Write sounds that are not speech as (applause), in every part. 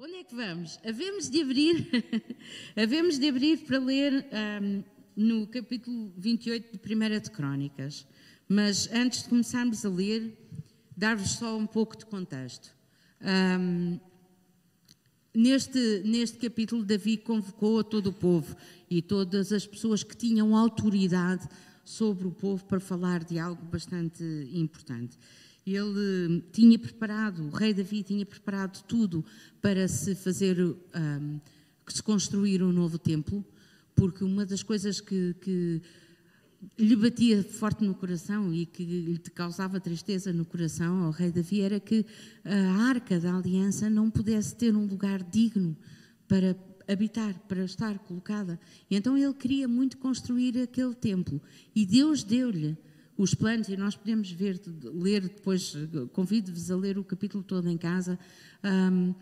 Onde é que vamos? Havemos de abrir, (laughs) havemos de abrir para ler um, no capítulo 28 de Primeira de Crónicas. Mas antes de começarmos a ler, dar-vos só um pouco de contexto. Um, neste, neste capítulo, Davi convocou a todo o povo e todas as pessoas que tinham autoridade sobre o povo para falar de algo bastante importante. Ele tinha preparado, o rei Davi tinha preparado tudo para se fazer, um, se construir um novo templo, porque uma das coisas que, que lhe batia forte no coração e que lhe causava tristeza no coração ao rei Davi era que a arca da aliança não pudesse ter um lugar digno para habitar, para estar colocada. E então ele queria muito construir aquele templo e Deus deu-lhe os planos, e nós podemos ver, ler depois, convido-vos a ler o capítulo todo em casa. Um,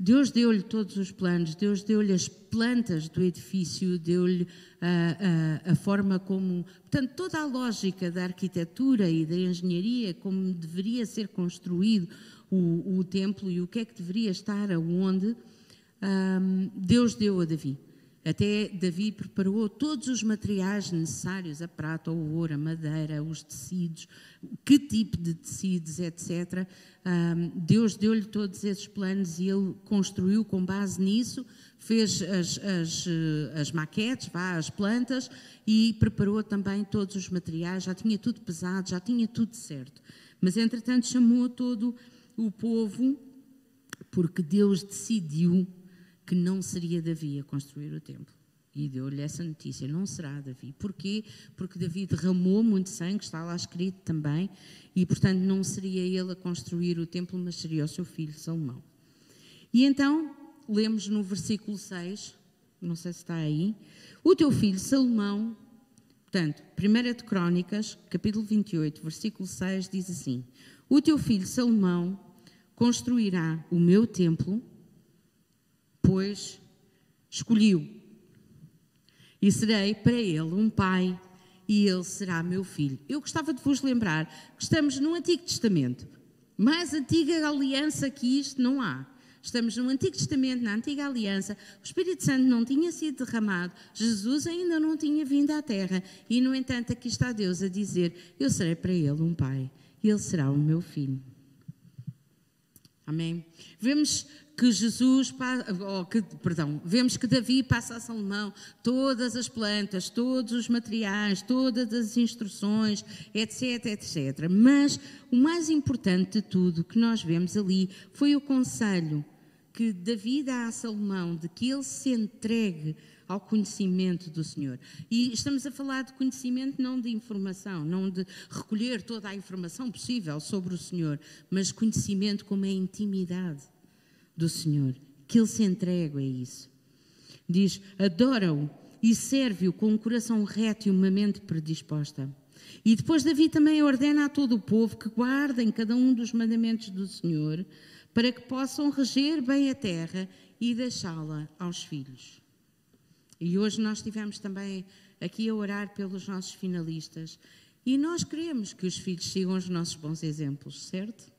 Deus deu-lhe todos os planos, Deus deu-lhe as plantas do edifício, deu-lhe a, a, a, forma como. Portanto, toda a lógica da arquitetura e da engenharia, como deveria ser construído o, o templo e o que é que deveria estar aonde, um, Deus deu a Davi. Até Davi preparou todos os materiais necessários, a prata, o ouro, a madeira, os tecidos, que tipo de tecidos, etc. Deus deu-lhe todos esses planos e ele construiu com base nisso, fez as, as, as maquetes, vá, as plantas e preparou também todos os materiais, já tinha tudo pesado, já tinha tudo certo. Mas entretanto chamou todo o povo, porque Deus decidiu que não seria Davi a construir o templo. E deu-lhe essa notícia: não será Davi. Porquê? Porque Davi derramou muito sangue, está lá escrito também, e portanto não seria ele a construir o templo, mas seria o seu filho Salomão. E então, lemos no versículo 6, não sei se está aí, o teu filho Salomão, portanto, 1 de Crónicas, capítulo 28, versículo 6, diz assim: O teu filho Salomão construirá o meu templo pois escolhiu. E serei para ele um pai, e ele será meu filho. Eu gostava de vos lembrar que estamos no Antigo Testamento. Mais antiga aliança que isto não há. Estamos no Antigo Testamento, na Antiga Aliança. O Espírito Santo não tinha sido derramado, Jesus ainda não tinha vindo à Terra. E, no entanto, aqui está Deus a dizer: Eu serei para ele um pai, e ele será o meu filho. Amém? Vemos que Jesus, oh, que, perdão, vemos que Davi passa a Salomão todas as plantas, todos os materiais, todas as instruções, etc, etc. Mas o mais importante de tudo que nós vemos ali foi o conselho que Davi dá a Salomão de que ele se entregue ao conhecimento do Senhor. E estamos a falar de conhecimento não de informação, não de recolher toda a informação possível sobre o Senhor, mas conhecimento como a intimidade do Senhor, que ele se entregue a isso. Diz: adora-o e serve-o com um coração reto e uma mente predisposta. E depois Davi também ordena a todo o povo que guardem cada um dos mandamentos do Senhor, para que possam reger bem a terra e deixá-la aos filhos. E hoje nós estivemos também aqui a orar pelos nossos finalistas. E nós queremos que os filhos sigam os nossos bons exemplos, certo?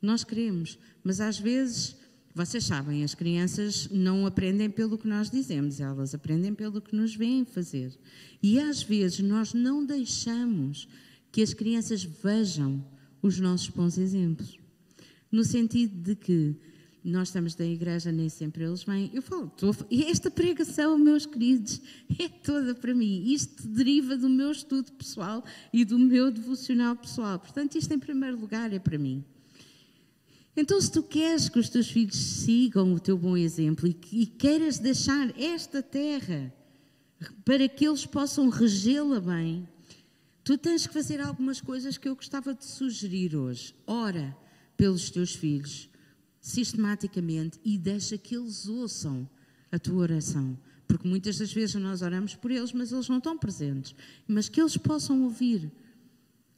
Nós queremos, mas às vezes vocês sabem, as crianças não aprendem pelo que nós dizemos, elas aprendem pelo que nos veem fazer. E às vezes nós não deixamos que as crianças vejam os nossos bons exemplos. No sentido de que nós estamos da igreja, nem sempre eles vêm. Eu falo, esta pregação, meus queridos, (laughs) é toda para mim. Isto deriva do meu estudo pessoal e do meu devocional pessoal. Portanto, isto em primeiro lugar é para mim. Então, se tu queres que os teus filhos sigam o teu bom exemplo e, e queiras deixar esta terra para que eles possam regê-la bem, tu tens que fazer algumas coisas que eu gostava de sugerir hoje. Ora pelos teus filhos, sistematicamente, e deixa que eles ouçam a tua oração. Porque muitas das vezes nós oramos por eles, mas eles não estão presentes. Mas que eles possam ouvir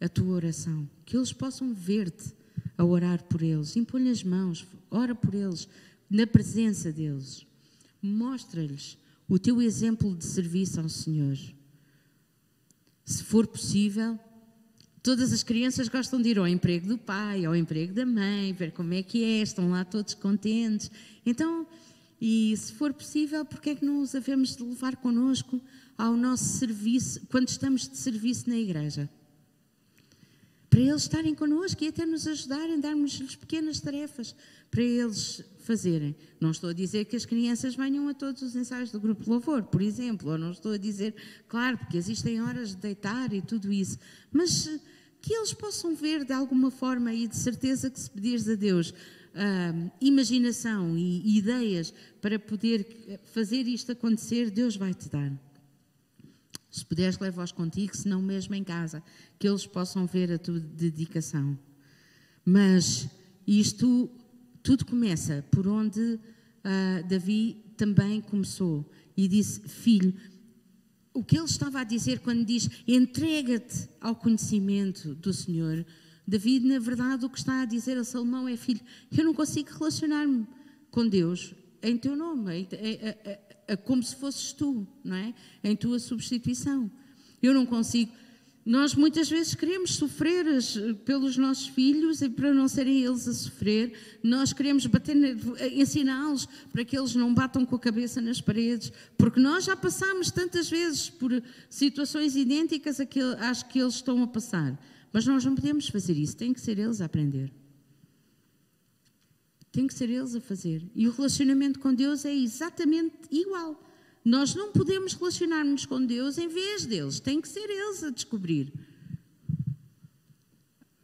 a tua oração, que eles possam ver-te a orar por eles. Impõe as mãos, ora por eles, na presença deles. Mostra-lhes o teu exemplo de serviço ao Senhor. Se for possível, Todas as crianças gostam de ir ao emprego do pai, ao emprego da mãe, ver como é que é, estão lá todos contentes. Então, e se for possível, porque é que não os havemos de levar connosco ao nosso serviço, quando estamos de serviço na igreja? Para eles estarem connosco e até nos ajudarem, darmos-lhes pequenas tarefas para eles fazerem. Não estou a dizer que as crianças venham a todos os ensaios do grupo louvor, por exemplo, ou não estou a dizer, claro, porque existem horas de deitar e tudo isso, mas que eles possam ver de alguma forma e de certeza que se pedires a Deus uh, imaginação e ideias para poder fazer isto acontecer, Deus vai te dar. Se puderes, leva-os contigo, se não mesmo em casa, que eles possam ver a tua dedicação. Mas isto tudo começa por onde uh, Davi também começou e disse: Filho, o que ele estava a dizer quando diz entrega-te ao conhecimento do Senhor, David, na verdade, o que está a dizer a Salomão é: Filho, eu não consigo relacionar-me com Deus em teu nome, como se fosses tu, não é? Em tua substituição. Eu não consigo. Nós muitas vezes queremos sofrer pelos nossos filhos e para não serem eles a sofrer, nós queremos bater, ensiná-los para que eles não batam com a cabeça nas paredes, porque nós já passamos tantas vezes por situações idênticas às que eles estão a passar. Mas nós não podemos fazer isso, tem que ser eles a aprender. Tem que ser eles a fazer. E o relacionamento com Deus é exatamente igual. Nós não podemos relacionar-nos com Deus em vez deles, tem que ser eles a descobrir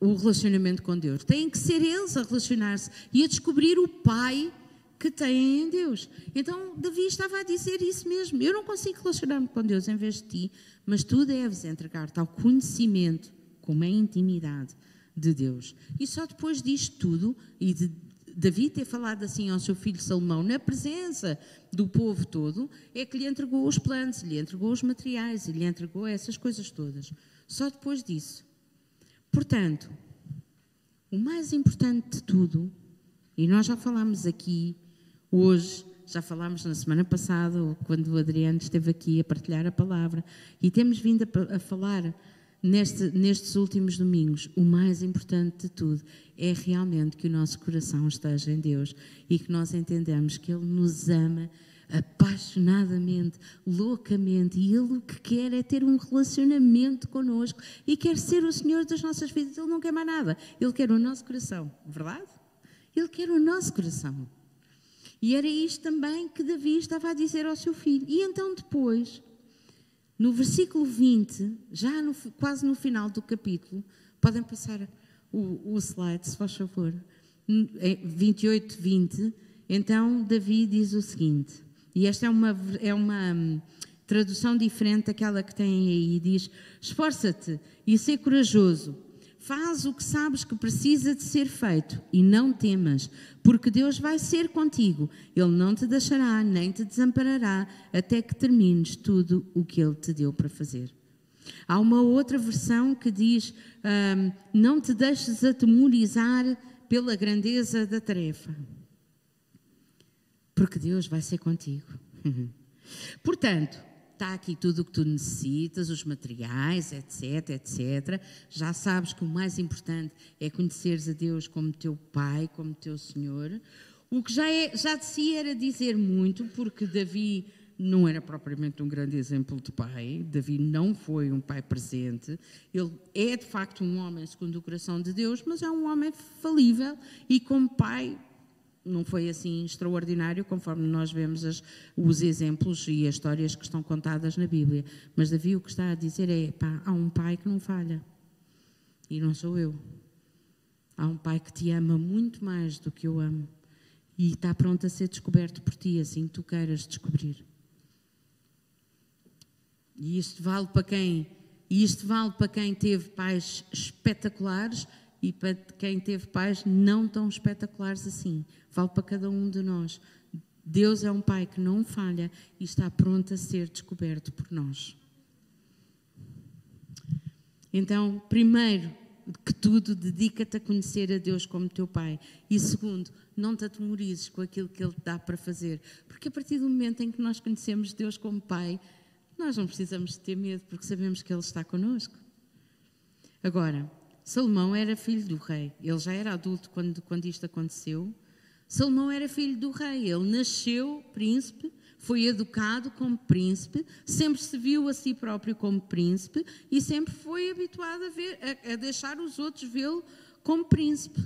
o relacionamento com Deus. Tem que ser eles a relacionar-se e a descobrir o Pai que têm em Deus. Então, Davi estava a dizer isso mesmo. Eu não consigo relacionar-me com Deus em vez de ti, mas tu deves entregar-te ao conhecimento como é a intimidade de Deus. E só depois disto tudo, e de Davi ter falado assim ao seu filho Salomão, na presença do povo todo, é que lhe entregou os planos, lhe entregou os materiais, lhe entregou essas coisas todas. Só depois disso. Portanto, o mais importante de tudo, e nós já falámos aqui hoje, já falámos na semana passada, quando o Adriano esteve aqui a partilhar a palavra, e temos vindo a, a falar neste, nestes últimos domingos, o mais importante de tudo é realmente que o nosso coração esteja em Deus e que nós entendamos que Ele nos ama apaixonadamente, loucamente, e Ele o que quer é ter um relacionamento connosco e quer ser o Senhor das nossas vidas. Ele não quer mais nada, Ele quer o nosso coração, verdade? Ele quer o nosso coração. E era isto também que Davi estava a dizer ao seu filho. E então depois no versículo 20, já no, quase no final do capítulo, podem passar o, o slide, se faz favor, 28, 20, então Davi diz o seguinte, e esta é uma, é uma hum, tradução diferente daquela que tem aí, diz, esforça-te e ser corajoso, Faz o que sabes que precisa de ser feito e não temas, porque Deus vai ser contigo. Ele não te deixará nem te desamparará até que termines tudo o que Ele te deu para fazer. Há uma outra versão que diz: um, Não te deixes atemorizar pela grandeza da tarefa, porque Deus vai ser contigo. (laughs) Portanto, está aqui tudo o que tu necessitas, os materiais, etc, etc. Já sabes que o mais importante é conheceres a Deus como teu Pai, como teu Senhor. O que já, é, já de si era dizer muito, porque Davi não era propriamente um grande exemplo de pai. Davi não foi um pai presente. Ele é de facto um homem segundo o coração de Deus, mas é um homem falível e como pai não foi assim extraordinário, conforme nós vemos as, os exemplos e as histórias que estão contadas na Bíblia. Mas Davi o que está a dizer é: pá, há um pai que não falha. E não sou eu. Há um pai que te ama muito mais do que eu amo. E está pronto a ser descoberto por ti, assim tu queiras descobrir. E isto vale para quem? E isto vale para quem teve pais espetaculares e para quem teve pais não tão espetaculares assim. Vale para cada um de nós. Deus é um Pai que não falha e está pronto a ser descoberto por nós. Então, primeiro que tudo, dedica-te a conhecer a Deus como teu Pai. E segundo, não te atemorizes com aquilo que Ele te dá para fazer. Porque a partir do momento em que nós conhecemos Deus como Pai, nós não precisamos ter medo, porque sabemos que Ele está conosco. Agora, Salomão era filho do rei. Ele já era adulto quando, quando isto aconteceu. Salomão era filho do rei. Ele nasceu príncipe, foi educado como príncipe, sempre se viu a si próprio como príncipe e sempre foi habituado a, ver, a, a deixar os outros vê-lo como príncipe.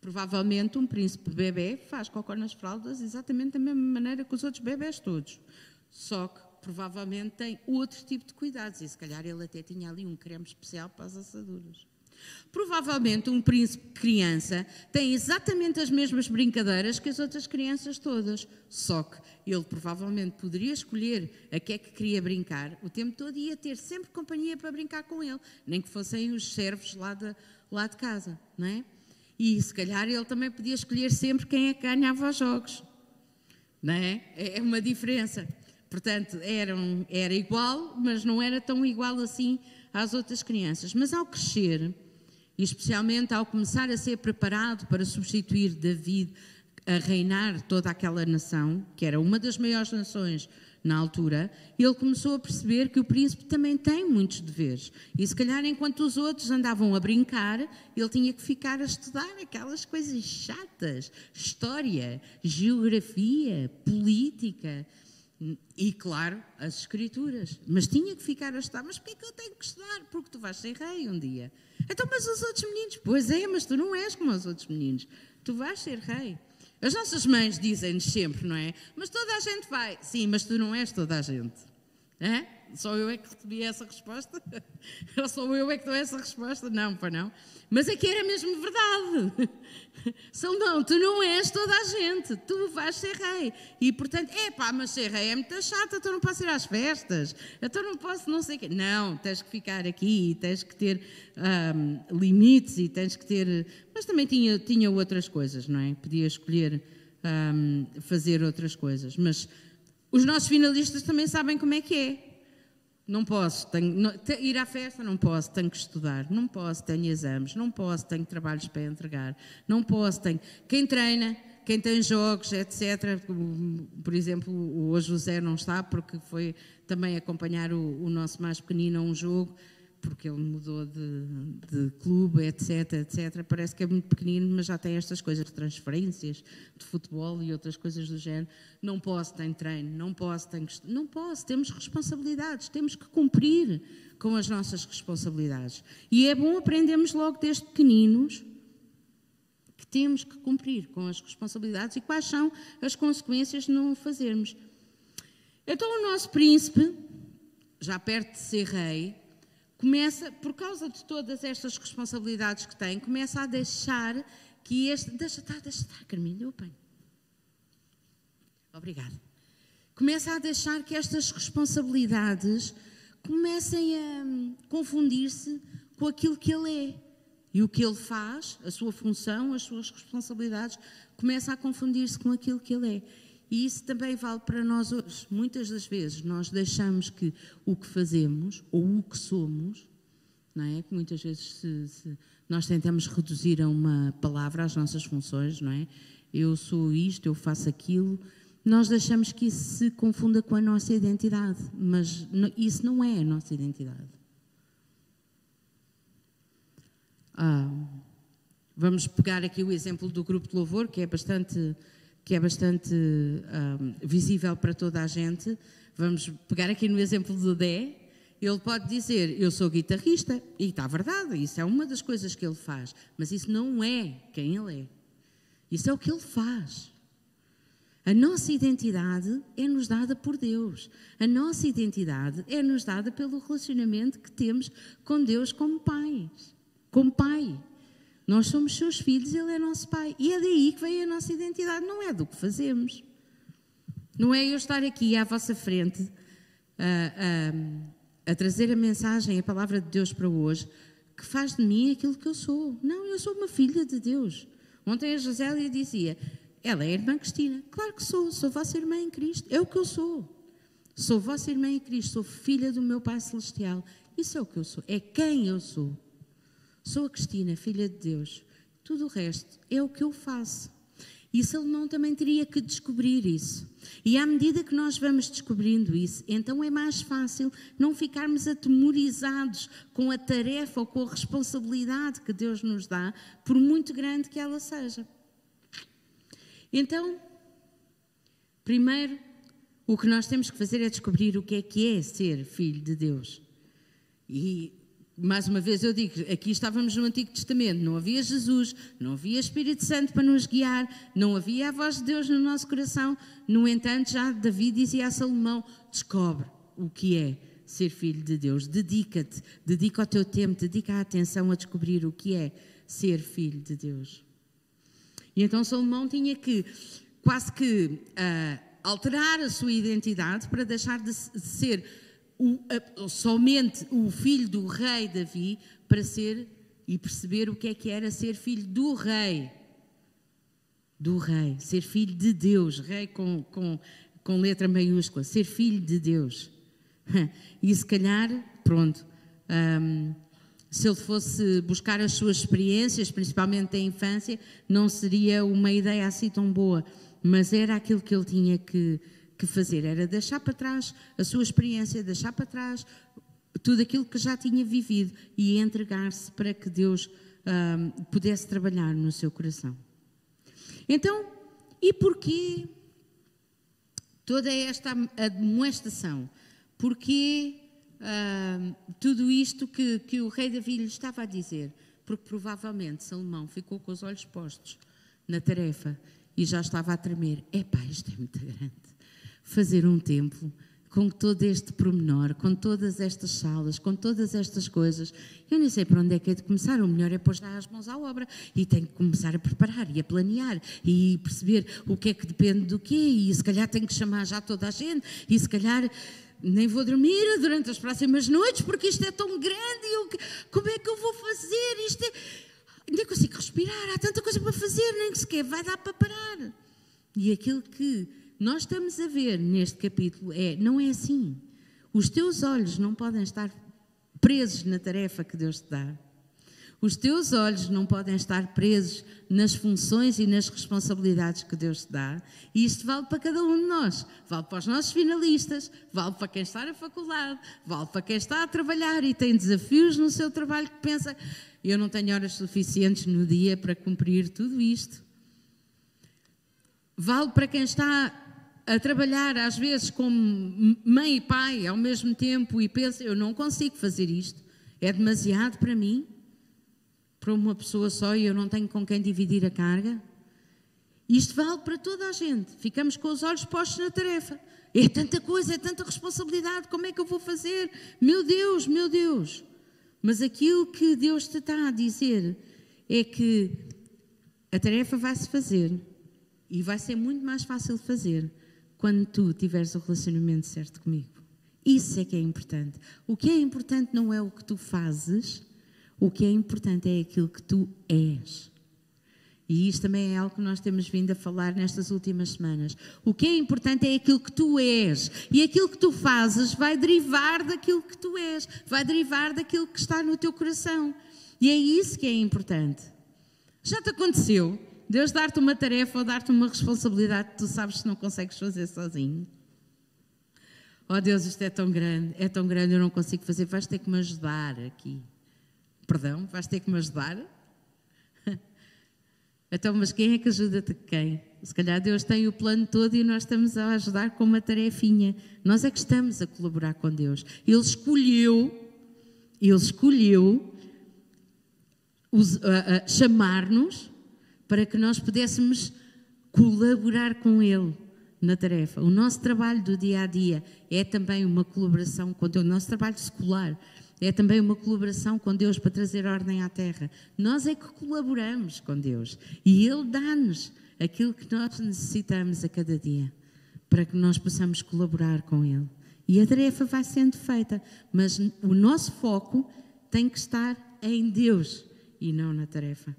Provavelmente um príncipe bebê faz cocô nas fraldas exatamente da mesma maneira que os outros bebés todos. Só que provavelmente tem outro tipo de cuidados e se calhar ele até tinha ali um creme especial para as assaduras. Provavelmente um príncipe criança tem exatamente as mesmas brincadeiras que as outras crianças todas, só que ele provavelmente poderia escolher a que é que queria brincar o tempo todo e ia ter sempre companhia para brincar com ele, nem que fossem os servos lá de, lá de casa, não é? E se calhar ele também podia escolher sempre quem é que ganhava os jogos. Não é? É uma diferença. Portanto, era, um, era igual, mas não era tão igual assim às outras crianças. Mas ao crescer, e especialmente ao começar a ser preparado para substituir David a reinar toda aquela nação, que era uma das maiores nações na altura, ele começou a perceber que o príncipe também tem muitos deveres. E se calhar, enquanto os outros andavam a brincar, ele tinha que ficar a estudar aquelas coisas chatas: história, geografia, política. E, claro, as escrituras. Mas tinha que ficar a estudar. Mas porquê que eu tenho que estudar? Porque tu vais ser rei um dia. Então, mas os outros meninos? Pois é, mas tu não és como os outros meninos. Tu vais ser rei. As nossas mães dizem-nos sempre, não é? Mas toda a gente vai. Sim, mas tu não és toda a gente. É? Só eu é que recebi essa resposta? Ou (laughs) só eu é que dou essa resposta? Não, para não. Mas é que era mesmo verdade. (laughs) Salomão, tu não és toda a gente, tu vais ser rei. E portanto, é pá, mas ser rei é muito chato, então não posso ir às festas, então não posso não sei o quê. Não, tens que ficar aqui, tens que ter um, limites e tens que ter. Mas também tinha, tinha outras coisas, não é? Podia escolher um, fazer outras coisas. Mas os nossos finalistas também sabem como é que é. Não posso, tenho, não, ir à festa não posso, tenho que estudar, não posso, tenho exames, não posso, tenho trabalhos para entregar, não posso, tenho. Quem treina, quem tem jogos, etc. Por exemplo, o José não está porque foi também acompanhar o, o nosso mais pequenino a um jogo porque ele mudou de, de, clube, etc, etc. Parece que é muito pequenino, mas já tem estas coisas de transferências, de futebol e outras coisas do género. Não posso, tem treino, não posso, que... Não posso, temos responsabilidades, temos que cumprir com as nossas responsabilidades. E é bom aprendermos logo desde pequeninos que temos que cumprir com as responsabilidades e quais são as consequências de não o fazermos. Então o nosso príncipe, já perto de ser rei, começa, por causa de todas estas responsabilidades que tem, começa a deixar que este. Deixa estar, deixa estar, Carminho, eu apanho. Obrigada. Começa a deixar que estas responsabilidades comecem a hum, confundir-se com aquilo que ele é. E o que ele faz, a sua função, as suas responsabilidades, começa a confundir-se com aquilo que ele é. E isso também vale para nós hoje. Muitas das vezes nós deixamos que o que fazemos ou o que somos, não é? Que muitas vezes se, se nós tentamos reduzir a uma palavra as nossas funções, não é? Eu sou isto, eu faço aquilo. Nós deixamos que isso se confunda com a nossa identidade, mas isso não é a nossa identidade. Ah, vamos pegar aqui o exemplo do grupo de louvor, que é bastante que é bastante um, visível para toda a gente. Vamos pegar aqui no exemplo do Dé. Ele pode dizer, eu sou guitarrista, e está verdade, isso é uma das coisas que ele faz, mas isso não é quem ele é. Isso é o que ele faz. A nossa identidade é-nos dada por Deus. A nossa identidade é-nos dada pelo relacionamento que temos com Deus como pais. Como pai. Nós somos seus filhos, ele é nosso pai. E é daí que vem a nossa identidade, não é do que fazemos. Não é eu estar aqui à vossa frente a, a, a trazer a mensagem, a palavra de Deus para hoje, que faz de mim aquilo que eu sou. Não, eu sou uma filha de Deus. Ontem a Josélia dizia: ela é a irmã Cristina. Claro que sou, sou vossa irmã em Cristo. É o que eu sou. Sou vossa irmã em Cristo, sou filha do meu Pai Celestial. Isso é o que eu sou, é quem eu sou. Sou a Cristina, filha de Deus. Tudo o resto é o que eu faço. E Salomão também teria que descobrir isso. E à medida que nós vamos descobrindo isso, então é mais fácil não ficarmos atemorizados com a tarefa ou com a responsabilidade que Deus nos dá, por muito grande que ela seja. Então, primeiro, o que nós temos que fazer é descobrir o que é que é ser filho de Deus. E mais uma vez eu digo, aqui estávamos no Antigo Testamento, não havia Jesus, não havia Espírito Santo para nos guiar, não havia a voz de Deus no nosso coração. No entanto, já Davi dizia a Salomão: descobre o que é ser filho de Deus, dedica-te, dedica o teu tempo, dedica a atenção a descobrir o que é ser filho de Deus. E então Salomão tinha que quase que uh, alterar a sua identidade para deixar de ser o, a, somente o filho do rei Davi para ser e perceber o que é que era ser filho do rei. Do rei, ser filho de Deus, rei com, com, com letra maiúscula, ser filho de Deus. (laughs) E se calhar, pronto, um, se ele fosse buscar as suas experiências, principalmente da infância, não seria uma ideia assim tão boa, mas era aquilo que ele tinha que, que fazer, era deixar para trás a sua experiência, deixar para trás tudo aquilo que já tinha vivido e entregar-se para que Deus um, pudesse trabalhar no seu coração. Então, e porquê toda esta admoestação? Porquê um, tudo isto que, que o rei Davi lhe estava a dizer? Porque provavelmente Salomão ficou com os olhos postos na tarefa e já estava a tremer. Epá, isto é muito grande fazer um templo com todo este pormenor, com todas estas salas, com todas estas coisas. Eu nem sei para onde é que é de começar. O melhor é pôr as mãos à obra e tenho que começar a preparar e a planear e perceber o que é que depende do quê. E se calhar tenho que chamar já toda a gente e se calhar nem vou dormir durante as próximas noites porque isto é tão grande e eu, como é que eu vou fazer? Isto é, nem consigo respirar, há tanta coisa para fazer, nem sequer vai dar para parar. E aquilo que nós estamos a ver neste capítulo é, não é assim. Os teus olhos não podem estar presos na tarefa que Deus te dá. Os teus olhos não podem estar presos nas funções e nas responsabilidades que Deus te dá. E isto vale para cada um de nós. Vale para os nossos finalistas, vale para quem está na faculdade, vale para quem está a trabalhar e tem desafios no seu trabalho que pensa: eu não tenho horas suficientes no dia para cumprir tudo isto. Vale para quem está a trabalhar às vezes como mãe e pai ao mesmo tempo e pensa, eu não consigo fazer isto, é demasiado para mim, para uma pessoa só e eu não tenho com quem dividir a carga. Isto vale para toda a gente. Ficamos com os olhos postos na tarefa. É tanta coisa, é tanta responsabilidade, como é que eu vou fazer? Meu Deus, meu Deus. Mas aquilo que Deus te está a dizer é que a tarefa vai se fazer e vai ser muito mais fácil de fazer quando tu tiveres o relacionamento certo comigo. Isso é que é importante. O que é importante não é o que tu fazes, o que é importante é aquilo que tu és. E isto também é algo que nós temos vindo a falar nestas últimas semanas. O que é importante é aquilo que tu és. E aquilo que tu fazes vai derivar daquilo que tu és, vai derivar daquilo que está no teu coração. E é isso que é importante. Já te aconteceu Deus dar-te uma tarefa ou dar-te uma responsabilidade que tu sabes que não consegues fazer sozinho. Oh Deus, isto é tão grande, é tão grande, eu não consigo fazer, vais ter que me ajudar aqui. Perdão, vais ter que me ajudar? (laughs) Então, mas quem é que ajuda-te quem? Se calhar Deus tem o plano todo e nós estamos a ajudar com uma tarefinha. Nós é que estamos a colaborar com Deus. Ele escolheu, Ele escolheu uh, uh, chamar-nos para que nós pudéssemos colaborar com Ele na tarefa. O nosso trabalho do dia a dia é também uma colaboração com Deus. O nosso trabalho escolar é também uma colaboração com Deus para trazer ordem à terra. Nós é que colaboramos com Deus e Ele dá-nos aquilo que nós necessitamos a cada dia para que nós possamos colaborar com Ele. E a tarefa vai sendo feita, mas o nosso foco tem que estar em Deus e não na tarefa.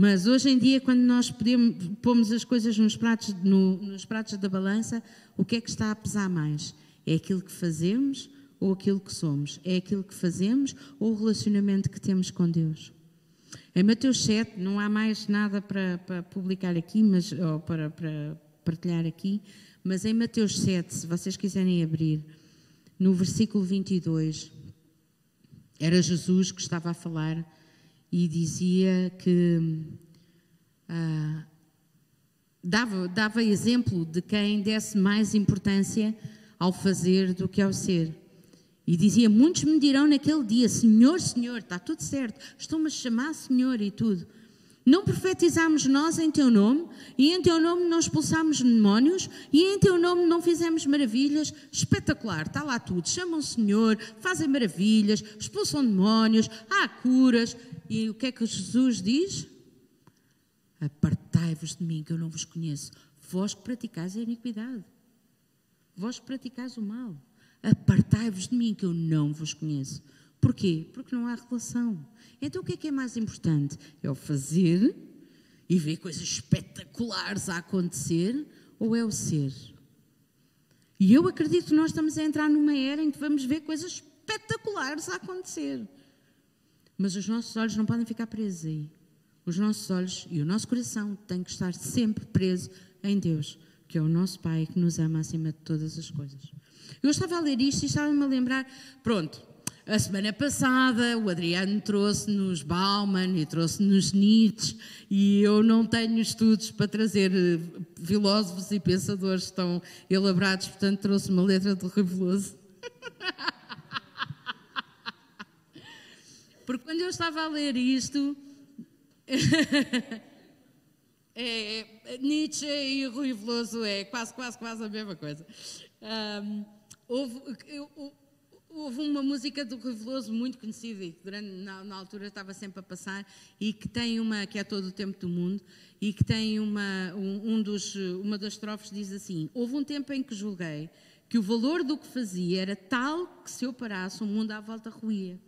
Mas hoje em dia, quando nós podemos, pomos as coisas nos pratos, no, nos pratos da balança, o que é que está a pesar mais? É aquilo que fazemos ou aquilo que somos? É aquilo que fazemos ou o relacionamento que temos com Deus? Em Mateus 7, não há mais nada para, para publicar aqui, mas, ou para, para partilhar aqui, mas em Mateus 7, se vocês quiserem abrir, no versículo 22, era Jesus que estava a falar e dizia que ah, dava, dava exemplo de quem desse mais importância ao fazer do que ao ser. E dizia: Muitos me dirão naquele dia: Senhor, Senhor, está tudo certo, estou-me a chamar Senhor e tudo. Não profetizamos nós em teu nome, e em teu nome não expulsamos demónios, e em teu nome não fizemos maravilhas. Espetacular, está lá tudo. Chamam o Senhor, fazem maravilhas, expulsam demónios, há curas. E o que é que Jesus diz? Apartai-vos de mim, que eu não vos conheço. Vós que praticais a iniquidade, vós que praticais o mal. Apartai-vos de mim, que eu não vos conheço. Porquê? Porque não há relação. Então o que é que é mais importante? É o fazer e ver coisas espetaculares a acontecer ou é o ser? E eu acredito que nós estamos a entrar numa era em que vamos ver coisas espetaculares a acontecer. Mas os nossos olhos não podem ficar presos aí. Os nossos olhos e o nosso coração têm que estar sempre presos em Deus, que é o nosso Pai que nos ama acima de todas as coisas. Eu estava a ler isto e estava-me a lembrar, pronto, a semana passada o Adriano trouxe-nos Bauman e trouxe-nos Nietzsche e eu não tenho estudos para trazer eh, filósofos e pensadores tão elaborados, portanto trouxe uma letra do Reveloso. (laughs) Porque quando eu estava a ler isto, (laughs) é, Nietzsche e Rui Veloso é quase, quase, quase a mesma coisa. Um, houve, eu, houve uma música do Rui Veloso muito conhecida e que durante, na, na, altura estava sempre a passar e que tem uma, que é todo o tempo do mundo, e que tem uma, um, um dos, uma das estrofes diz assim, houve um tempo em que julguei que o valor do que fazia era tal que se eu parasse o mundo à volta ruía.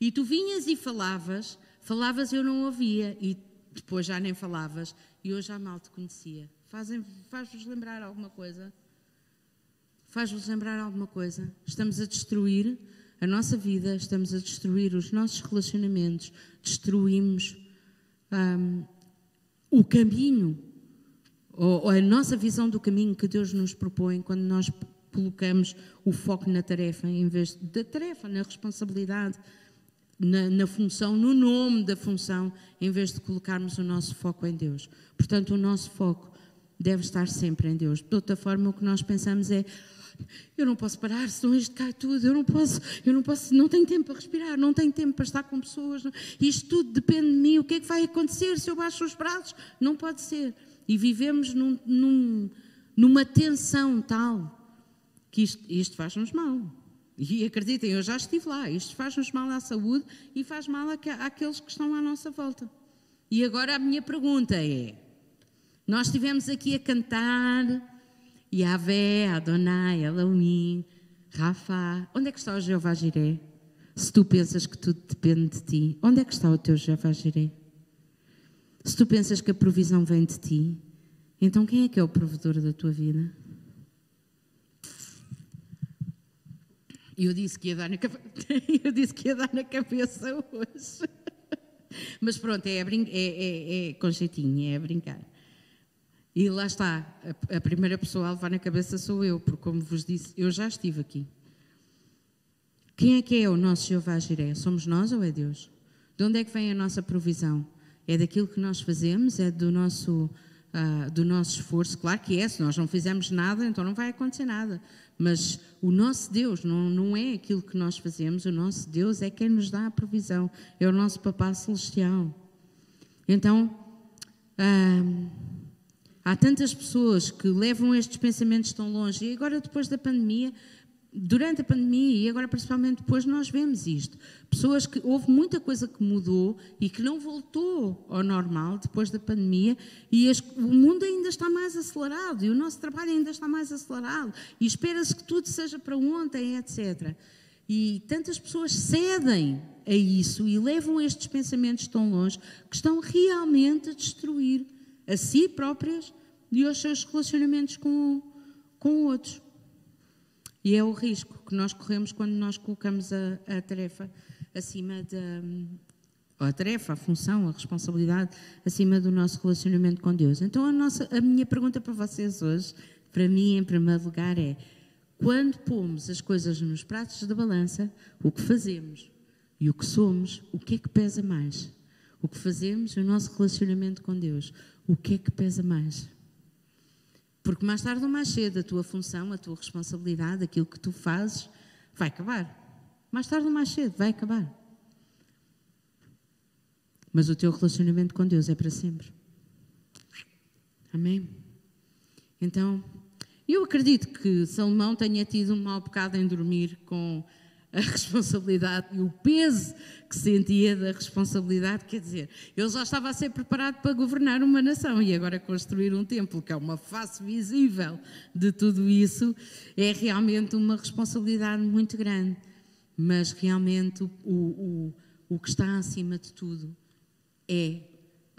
E tu vinhas e falavas, falavas eu não ouvia, e depois já nem falavas, e hoje já mal te conhecia. Faz-vos lembrar alguma coisa? Faz-vos lembrar alguma coisa? Estamos a destruir a nossa vida, estamos a destruir os nossos relacionamentos, destruímos um, o caminho, ou, ou a nossa visão do caminho que Deus nos propõe quando nós colocamos o foco na tarefa, em vez da tarefa, na responsabilidade, na, na, função, no nome da função, em vez de colocarmos o nosso foco em Deus. Portanto, o nosso foco deve estar sempre em Deus. De outra forma, o que nós pensamos é: eu não posso parar, senão isto cai tudo, eu não posso, eu não posso, não tenho tempo para respirar, não tenho tempo para estar com pessoas, isto tudo depende de mim, o que é que vai acontecer se eu baixo os braços? Não pode ser. E vivemos num, num, numa tensão tal que isto, isto faz-nos mal. E acreditem, eu já estive lá. Isto faz-nos mal à saúde e faz mal àqueles que estão à nossa volta. E agora a minha pergunta é: nós estivemos aqui a cantar Yahvé, Adonai, Elohim, Rafa. Onde é que está o Jeová Jiré? Se tu pensas que tudo depende de ti, onde é que está o teu Jeová Jiré? Se tu pensas que a provisão vem de ti, então quem é que é o provedor da tua vida? Eu disse que ia dar na, (laughs) eu disse que ia dar na cabeça hoje. (laughs) Mas pronto, é, brin... é, é, é com jeitinho, é a brincar. E lá está, a, a primeira pessoa a levar na cabeça sou eu, porque, como vos disse, eu já estive aqui. Quem é que é o nosso Jeová Jiré? Somos nós ou é Deus? De onde é que vem a nossa provisão? É daquilo que nós fazemos? É do nosso, uh, do nosso esforço? Claro que é, se nós não fizermos nada, então não vai acontecer nada. Mas o nosso Deus não, não é aquilo que nós fazemos, o nosso Deus é quem nos dá a provisão, é o nosso Papá Celestial. Então, uh, há tantas pessoas que levam estes pensamentos tão longe, e agora depois da pandemia, durante a pandemia e agora principalmente depois nós vemos isto. Pessoas que houve muita coisa que mudou e que não voltou ao normal depois da pandemia e as, o mundo ainda está mais acelerado e o nosso trabalho ainda está mais acelerado e espera-se que tudo seja para ontem, etc. E tantas pessoas cedem a isso e levam estes pensamentos tão longe que estão realmente a destruir a si próprias e aos seus relacionamentos com, com outros. E é o risco que nós corremos quando nós colocamos a, a tarefa acima da, a tarefa, a função, a responsabilidade acima do nosso relacionamento com Deus. Então, a, nossa, a minha pergunta para vocês hoje, para mim, em primeiro lugar, é: quando pomos as coisas nos pratos da balança, o que fazemos e o que somos, o que é que pesa mais? O que fazemos e o nosso relacionamento com Deus, o que é que pesa mais? Porque mais tarde ou mais cedo a tua função, a tua responsabilidade, aquilo que tu fazes, vai acabar. Mais tarde ou mais cedo vai acabar. Mas o teu relacionamento com Deus é para sempre. Amém? Então, eu acredito que Salomão tenha tido um mau bocado em dormir com a responsabilidade e o peso que sentia da responsabilidade, quer dizer, ele já estava a ser preparado para governar uma nação e agora construir um templo, que é uma face visível de tudo isso, é realmente uma responsabilidade muito grande. Mas realmente o, o, o que está acima de tudo é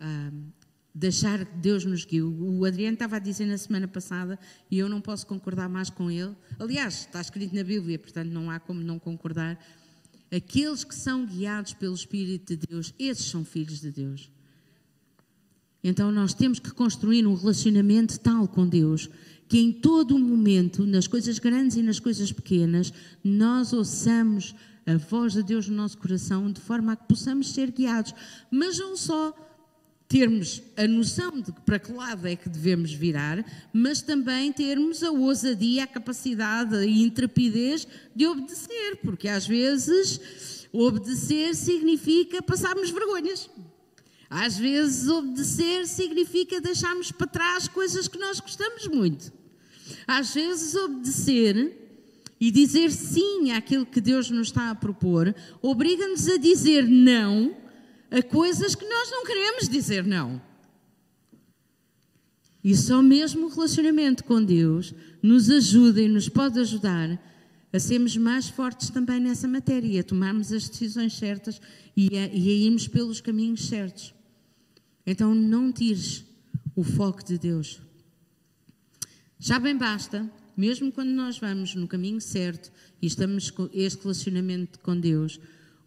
um, deixar que Deus nos guie. O Adriano estava a dizer na semana passada, e eu não posso concordar mais com ele. Aliás, está escrito na Bíblia, portanto não há como não concordar. Aqueles que são guiados pelo Espírito de Deus, esses são filhos de Deus. Então nós temos que construir um relacionamento tal com Deus que em todo o momento, nas coisas grandes e nas coisas pequenas, nós ouçamos a voz de Deus no nosso coração, de forma a que possamos ser guiados, mas não só termos a noção de para que lado é que devemos virar, mas também termos a ousadia, a capacidade e intrepidez de obedecer, porque às vezes obedecer significa passarmos vergonhas. Às vezes obedecer significa deixarmos para trás coisas que nós gostamos muito. Às vezes obedecer e dizer sim àquilo que Deus nos está a propor, obriga-nos a dizer não a coisas que nós não queremos dizer não. E só mesmo o relacionamento com Deus nos ajuda e nos pode ajudar a sermos mais fortes também nessa matéria, a tomarmos as decisões certas e a, e a irmos pelos caminhos certos. Então não tires o foco de Deus. Já bem basta mesmo quando nós vamos no caminho certo e estamos com este relacionamento com Deus,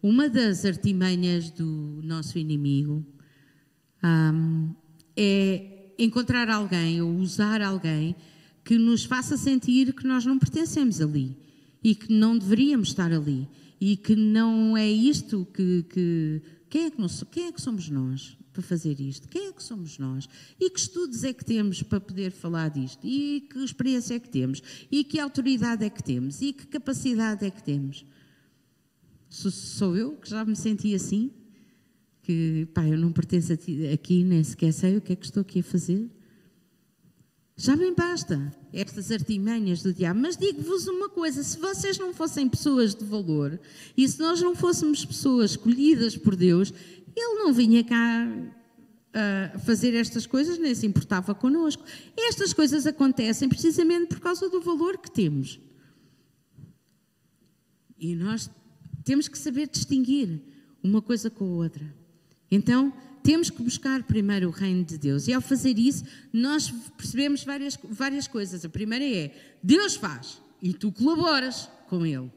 uma das artimanhas do nosso inimigo um, é encontrar alguém ou usar alguém que nos faça sentir que nós não pertencemos ali e que não deveríamos estar ali e que não é isto que, que quem, é que nós, quem é que somos nós? para fazer isto? Quem é que somos nós? E que estudos é que temos para poder falar disto? E que experiência é que temos? E que autoridade é que temos? E que capacidade é que temos? Sou eu que já me senti assim? Que, pá, eu não pertenço aqui, nem sequer sei o que é que estou aqui a fazer? Já bem basta estas artimanhas do diabo. Mas digo-vos uma coisa: se vocês não fossem pessoas de valor e se nós não fôssemos pessoas escolhidas por Deus, ele não vinha cá uh, fazer estas coisas, nem se importava connosco. Estas coisas acontecem precisamente por causa do valor que temos. E nós temos que saber distinguir uma coisa com a outra. Então, temos que buscar primeiro o reino de Deus. E ao fazer isso, nós percebemos várias, várias coisas. A primeira é: Deus faz e tu colaboras com Ele.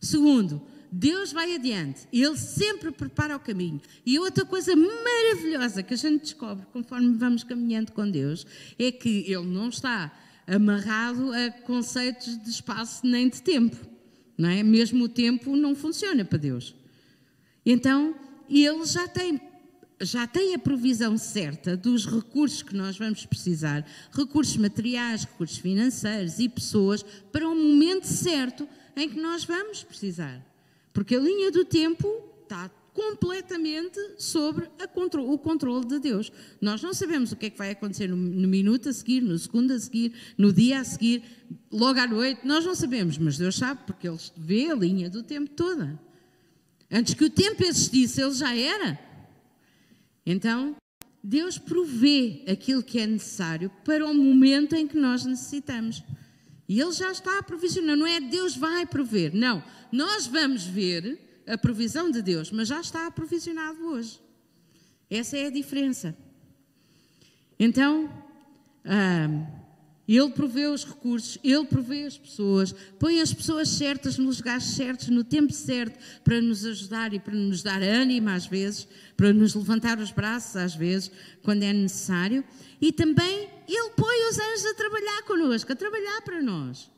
Segundo, Deus vai adiante, Ele sempre prepara o caminho. E outra coisa maravilhosa que a gente descobre conforme vamos caminhando com Deus é que Ele não está amarrado a conceitos de espaço nem de tempo. Não é? Mesmo o tempo não funciona para Deus. Então, Ele já tem já tem a provisão certa dos recursos que nós vamos precisar, recursos materiais, recursos financeiros e pessoas, para o momento certo em que nós vamos precisar. Porque a linha do tempo está completamente sobre o controle de Deus. Nós não sabemos o que é que vai acontecer no, no, minuto a seguir, no segundo a seguir, no dia a seguir, logo à noite. Nós não sabemos, mas Deus sabe porque Ele vê a linha do tempo toda. Antes que o tempo existisse, Ele já era. Então, Deus provê aquilo que é necessário para o momento em que nós necessitamos. E Ele já está a provisionar, não é Deus vai prover, não. Nós vamos ver a provisão de Deus, mas já está aprovisionado hoje. Essa é a diferença. Então, Ele provê os recursos, Ele provê as pessoas, põe as pessoas certas nos lugares certos, no tempo certo, para nos ajudar e para nos dar ânimo às vezes, para nos levantar os braços às vezes, quando é necessário. E também Ele põe os anjos a trabalhar connosco, a trabalhar para nós.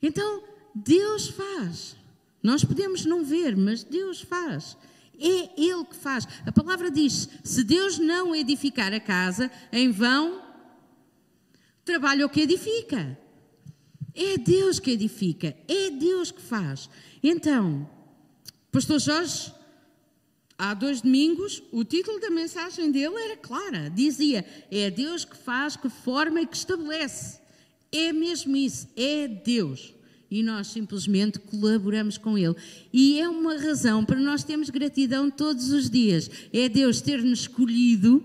Então, Deus faz. Nós podemos não ver, mas Deus faz. É Ele que faz. A palavra diz: se Deus não edificar a casa, em vão trabalha o que edifica. É Deus que edifica, é Deus que faz. Então, Pastor Jorge, há dois domingos, o título da mensagem dele era clara: dizia, é Deus que faz, que forma e que estabelece. É mesmo isso, é Deus. E nós simplesmente colaboramos com Ele. E é uma razão para nós termos gratidão todos os dias. É Deus ter-nos escolhido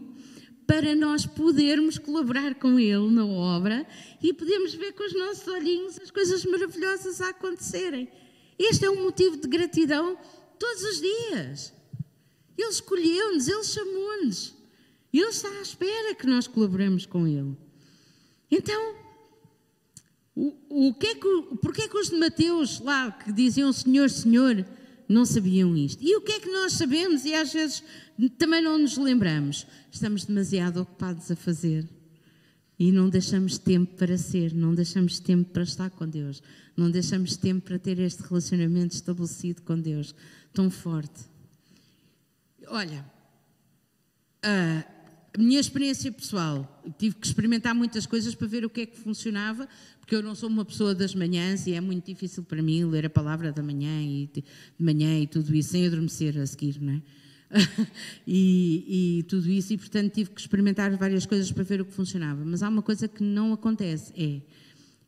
para nós podermos colaborar com Ele na obra e podermos ver com os nossos olhinhos as coisas maravilhosas a acontecerem. Este é um motivo de gratidão todos os dias. Ele escolheu-nos, Ele chamou-nos. Ele está à espera que nós colaboremos com Ele. Então, o, o que é que, porquê é que os de Mateus lá que diziam Senhor, Senhor, não sabiam isto? E o que é que nós sabemos e às vezes também não nos lembramos. Estamos demasiado ocupados a fazer. E não deixamos tempo para ser, não deixamos tempo para estar com Deus, não deixamos tempo para ter este relacionamento estabelecido com Deus tão forte. Olha, a minha experiência pessoal, tive que experimentar muitas coisas para ver o que é que funcionava, porque eu não sou uma pessoa das manhãs e é muito difícil para mim ler a palavra da manhã e de manhã e tudo isso sem adormecer a seguir, não é? (laughs) e, e, tudo isso, e portanto tive que experimentar várias coisas para ver o que funcionava. Mas há uma coisa que não acontece: é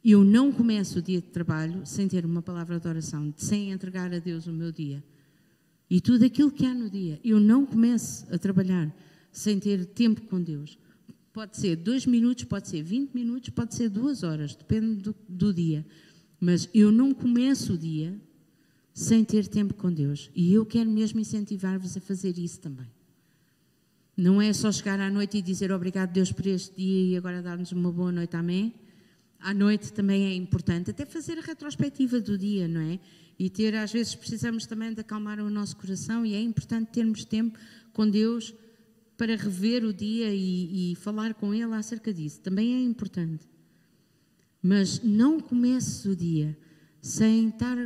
eu não começo o dia de trabalho sem ter uma palavra de oração, sem entregar a Deus o meu dia. E tudo aquilo que há no dia. Eu não começo a trabalhar sem ter tempo com Deus. Pode ser dois minutos, pode ser 20 minutos, pode ser duas horas, depende do, do dia. Mas eu não começo o dia sem ter tempo com Deus. E eu quero mesmo incentivar-vos a fazer isso também. Não é só chegar à noite e dizer obrigado Deus por este dia e agora dar-nos uma boa noite, amém? À noite também é importante, até fazer a retrospectiva do dia, não é? E ter, às vezes, precisamos também de acalmar o nosso coração e é importante termos tempo com Deus para rever o dia e, e falar com Ele acerca disso. Também é importante. Mas não comece o dia sem estar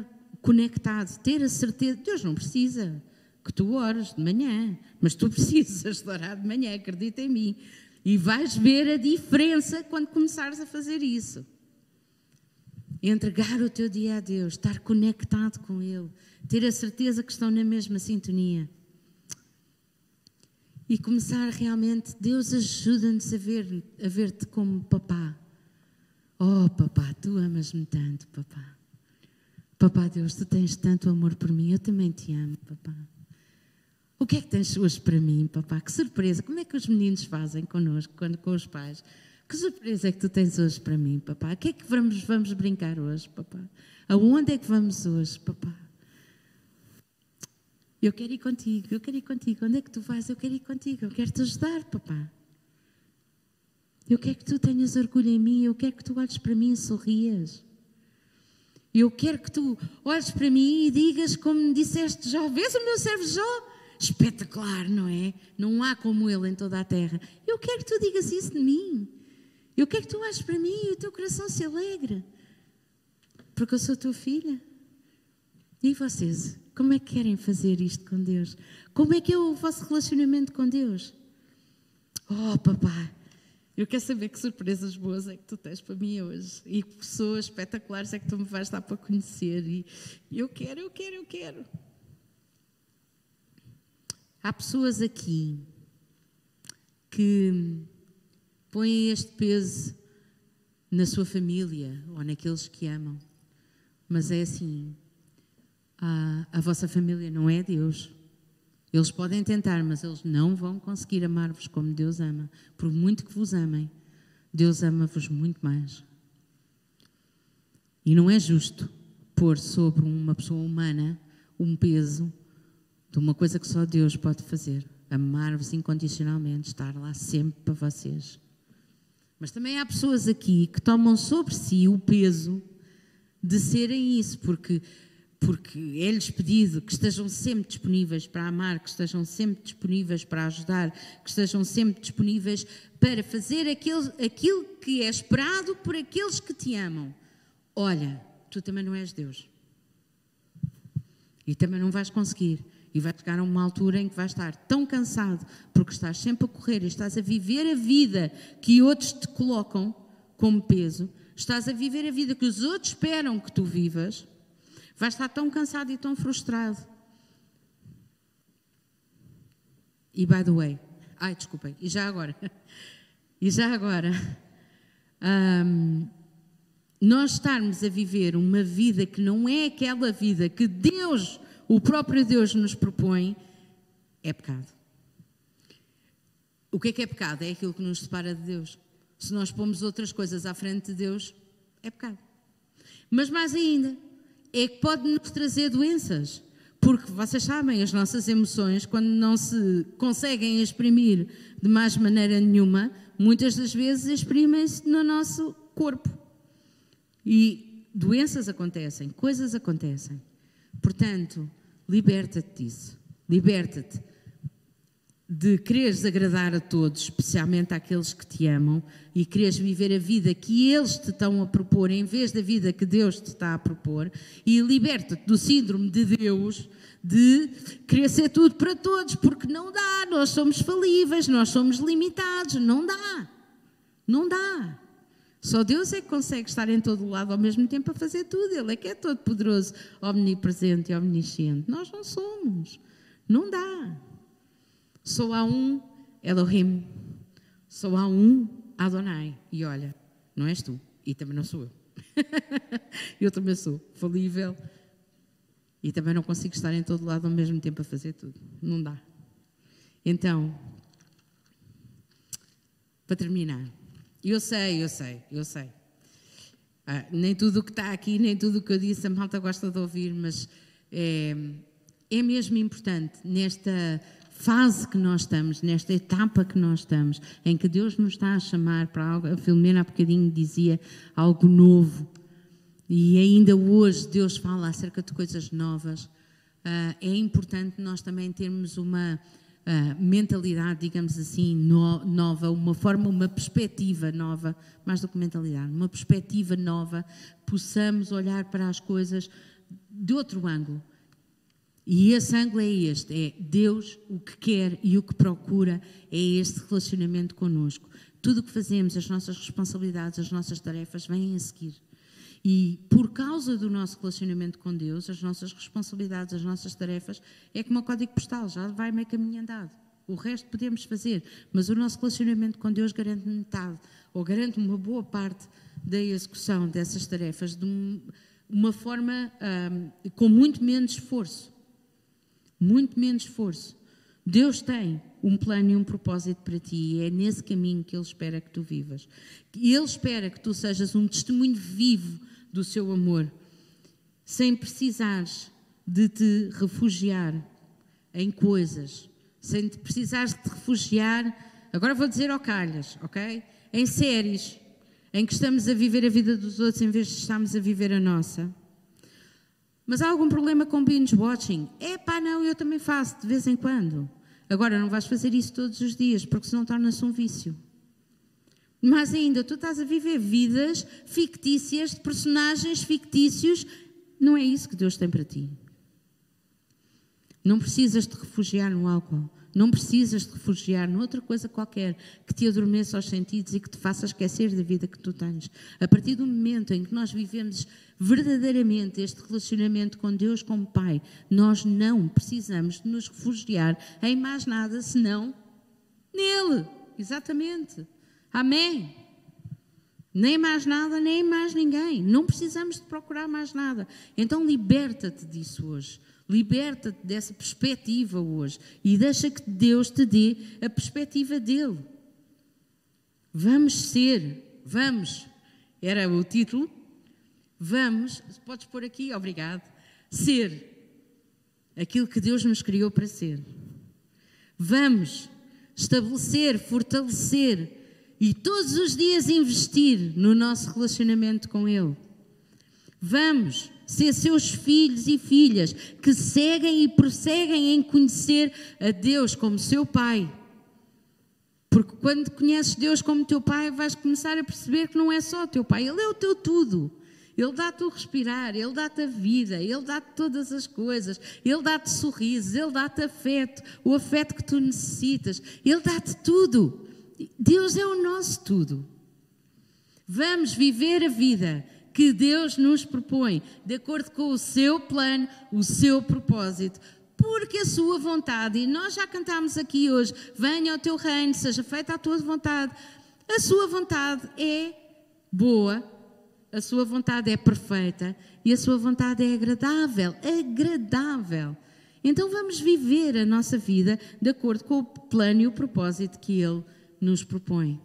conectado, ter a certeza. Deus não precisa que tu ores de manhã, mas tu (laughs) precisas de orar de manhã, acredita em mim. E vais ver a diferença quando começares a fazer isso. Entregar o teu dia a Deus, estar conectado com Ele, ter a certeza que estão na mesma sintonia. E começar realmente, Deus ajuda-nos a ver-te a ver como papá. Oh, papá, tu amas-me tanto, papá. Papá Deus, tu tens tanto amor por mim, eu também te amo, papá. O que é que tens hoje para mim, papá? Que surpresa! Como é que os meninos fazem connosco, quando, com os pais? Que surpresa é que tu tens hoje para mim, papá? O que é que vamos, vamos brincar hoje, papá? Aonde é que vamos hoje, papá? Eu quero ir contigo, eu quero ir contigo. Onde é que tu vais? Eu quero ir contigo, eu quero te ajudar, papá. Eu quero que tu tenhas orgulho em mim, eu quero que tu olhes para mim e sorrias. Eu quero que tu olhes para mim e digas, como me disseste, Jó, vês o meu servo Jó? Espetacular, não é? Não há como ele em toda a terra. Eu quero que tu digas isso de mim. Eu quero que tu olhes para mim e o teu coração se alegre. Porque eu sou tua filha. E vocês, como é que querem fazer isto com Deus? Como é que é o vosso relacionamento com Deus? Oh, papai, eu quero saber que surpresas boas é que tu tens para mim hoje e que pessoas espetaculares é que tu me vais dar para conhecer. E eu quero, eu quero, eu quero. Há pessoas aqui que põem este peso na sua família ou naqueles que amam, mas é assim: a, a vossa família não é Deus. Eles podem tentar, mas eles não vão conseguir amar-vos como Deus ama. Por muito que vos amem, Deus ama-vos muito mais. E não é justo pôr sobre uma pessoa humana um peso de uma coisa que só Deus pode fazer: amar-vos incondicionalmente, estar lá sempre para vocês. Mas também há pessoas aqui que tomam sobre si o peso de serem isso, porque porque é-lhes pedido que estejam sempre disponíveis para amar, que estejam sempre disponíveis para ajudar, que estejam sempre disponíveis para fazer aquilo, aquilo que é esperado por aqueles que te amam. Olha, tu também não és Deus. E também não vais conseguir. E vai chegar a uma altura em que vais estar tão cansado, porque estás sempre a correr e estás a viver a vida que outros te colocam como peso, estás a viver a vida que os outros esperam que tu vivas, vais estar tão cansado e tão frustrado. E by the way, ai, desculpem, e já agora, (laughs) e já agora, um, nós estarmos a viver uma vida que não é aquela vida que Deus, o próprio Deus, nos propõe, é pecado. O que é que é pecado? É aquilo que nos separa de Deus. Se nós pomos outras coisas à frente de Deus, é pecado. Mas mais ainda, é que pode nos trazer doenças. Porque vocês sabem, as nossas emoções, quando não se conseguem exprimir de mais maneira nenhuma, muitas das vezes exprimem-se no nosso corpo. E doenças acontecem, coisas acontecem. Portanto, liberta-te disso. Liberta-te de quereres agradar a todos, especialmente àqueles que te amam, e quereres viver a vida que eles te estão a propor, em vez da vida que Deus te está a propor, e liberta-te do síndrome de Deus de querer ser tudo para todos, porque não dá, nós somos falíveis, nós somos limitados, não dá, não dá. Só Deus é que consegue estar em todo o lado ao mesmo tempo a fazer tudo. Ele é que é todo poderoso, omnipresente e omnisciente. Nós não somos. Não dá. Só há um Elohim. Só há um Adonai. E olha, não és tu. E também não sou eu. (laughs) eu também sou falível. E também não consigo estar em todo lado ao mesmo tempo a fazer tudo. Não dá. Então, para terminar, eu sei, eu sei, eu sei. Ah, nem tudo o que está aqui, nem tudo o que eu disse, a malta gosta de ouvir, mas é, é mesmo importante nesta fase que nós estamos, nesta etapa que nós estamos, em que Deus nos está a chamar para algo. A Filomena há bocadinho dizia algo novo. E ainda hoje Deus fala acerca de coisas novas. Uh, é importante nós também termos uma uh, mentalidade, digamos assim, no, nova, uma forma, uma perspectiva nova, mais do que mentalidade, uma perspectiva nova, possamos olhar para as coisas de outro ângulo. E esse ângulo é este: é Deus o que quer e o que procura é este relacionamento conosco. Tudo o que fazemos, as nossas responsabilidades, as nossas tarefas, vêm a seguir. E por causa do nosso relacionamento com Deus, as nossas responsabilidades, as nossas tarefas, é como um código postal, já vai meio caminho andado. O resto podemos fazer, mas o nosso relacionamento com Deus garante metade, ou garante uma boa parte da execução dessas tarefas de uma forma um, com muito menos esforço. Muito menos esforço. Deus tem um plano e um propósito para ti e é nesse caminho que Ele espera que tu vivas. Ele espera que tu sejas um testemunho vivo do seu amor, sem precisares de te refugiar em coisas, sem precisares de te refugiar, agora vou dizer ao calhas, ok? Em séries em que estamos a viver a vida dos outros em vez de estarmos a viver a nossa. Mas há algum problema com binge watching? É pá, não, eu também faço de vez em quando. Agora não vais fazer isso todos os dias, porque senão torna-se um vício. Mas ainda tu estás a viver vidas fictícias de personagens fictícios. Não é isso que Deus tem para ti. Não precisas de refugiar no álcool. Não precisas de refugiar noutra coisa qualquer que te adormeça aos sentidos e que te faça esquecer da vida que tu tens. A partir do momento em que nós vivemos verdadeiramente este relacionamento com Deus como Pai, nós não precisamos de nos refugiar em mais nada senão nele. Exatamente. Amém. Nem mais nada, nem mais ninguém. Não precisamos de procurar mais nada. Então liberta-te disso hoje. Liberta-te dessa perspectiva hoje e deixa que Deus te dê a perspectiva dele. Vamos ser, vamos, era o título. Vamos, podes pôr aqui, obrigado. Ser aquilo que Deus nos criou para ser. Vamos estabelecer, fortalecer e todos os dias investir no nosso relacionamento com Ele. Vamos ser seus filhos e filhas que seguem e prosseguem em conhecer a Deus como seu Pai. Porque quando conheces Deus como teu Pai, vais começar a perceber que não é só teu Pai, Ele é o teu tudo. Ele dá-te o respirar, Ele dá-te a vida, Ele dá-te todas as coisas, Ele dá-te sorrisos, Ele dá-te afeto, o afeto que tu necessitas, Ele dá-te tudo. Deus é o nosso tudo. Vamos viver a vida que Deus nos propõe, de acordo com o seu plano, o seu propósito, porque a sua vontade, e nós já cantámos aqui hoje, venha ao teu reino, seja feita a tua vontade. A sua vontade é boa, a sua vontade é perfeita e a sua vontade é agradável, agradável. Então vamos viver a nossa vida de acordo com o plano e o propósito que ele nos propõe.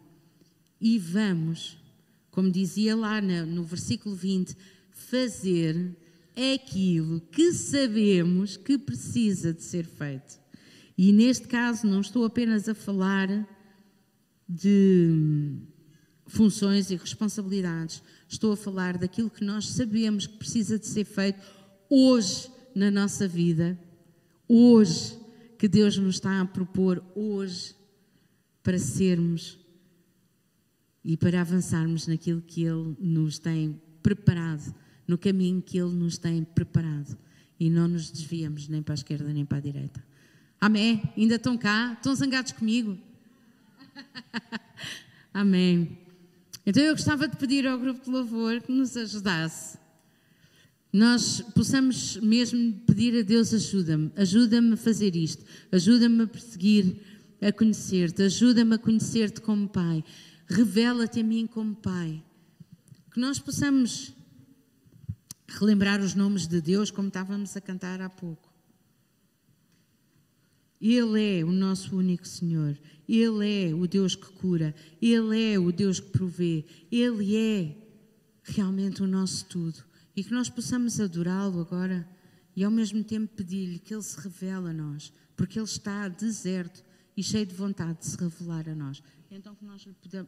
E vamos como dizia lá no, versículo 20, fazer aquilo que sabemos que precisa de ser feito. E neste caso não estou apenas a falar de funções e responsabilidades, estou a falar daquilo que nós sabemos que precisa de ser feito hoje na nossa vida, hoje que Deus nos está a propor, hoje, para sermos e para avançarmos naquilo que Ele nos tem preparado, no caminho que Ele nos tem preparado e não nos desviamos nem para a esquerda nem para a direita. Amém? Ainda estão cá? Estão zangados comigo? (laughs) Amém. Então eu gostava de pedir ao grupo de louvor que nos ajudasse. Nós possamos mesmo pedir a Deus ajuda-me, ajuda-me a fazer isto, ajuda-me a perseguir, a conhecer-te, ajuda-me a conhecer-te como Pai revela-te a mim como Pai. Que nós possamos relembrar os nomes de Deus como estávamos a cantar há pouco. Ele é o nosso único Senhor. Ele é o Deus que cura. Ele é o Deus que provê. Ele é realmente o nosso tudo. E que nós possamos adorá-lo agora e ao mesmo tempo pedir-lhe que ele se revele a nós, porque ele está deserto e cheio de vontade de se revelar a nós. Então que nós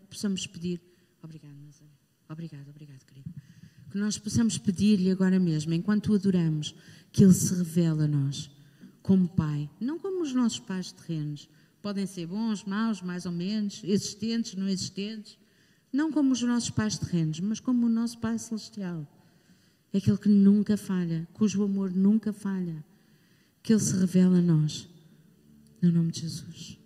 possamos pedir, obrigado, Nazaré, obrigado, obrigado, querido. Que nós possamos pedir-lhe agora mesmo, enquanto o adoramos, que ele se revele a nós como Pai, não como os nossos pais terrenos. Podem ser bons, maus, mais ou menos, existentes, não existentes. Não como os nossos pais terrenos, mas como o nosso Pai Celestial. É aquele que nunca falha, cujo amor nunca falha. Que Ele se revela a nós. No nome de Jesus.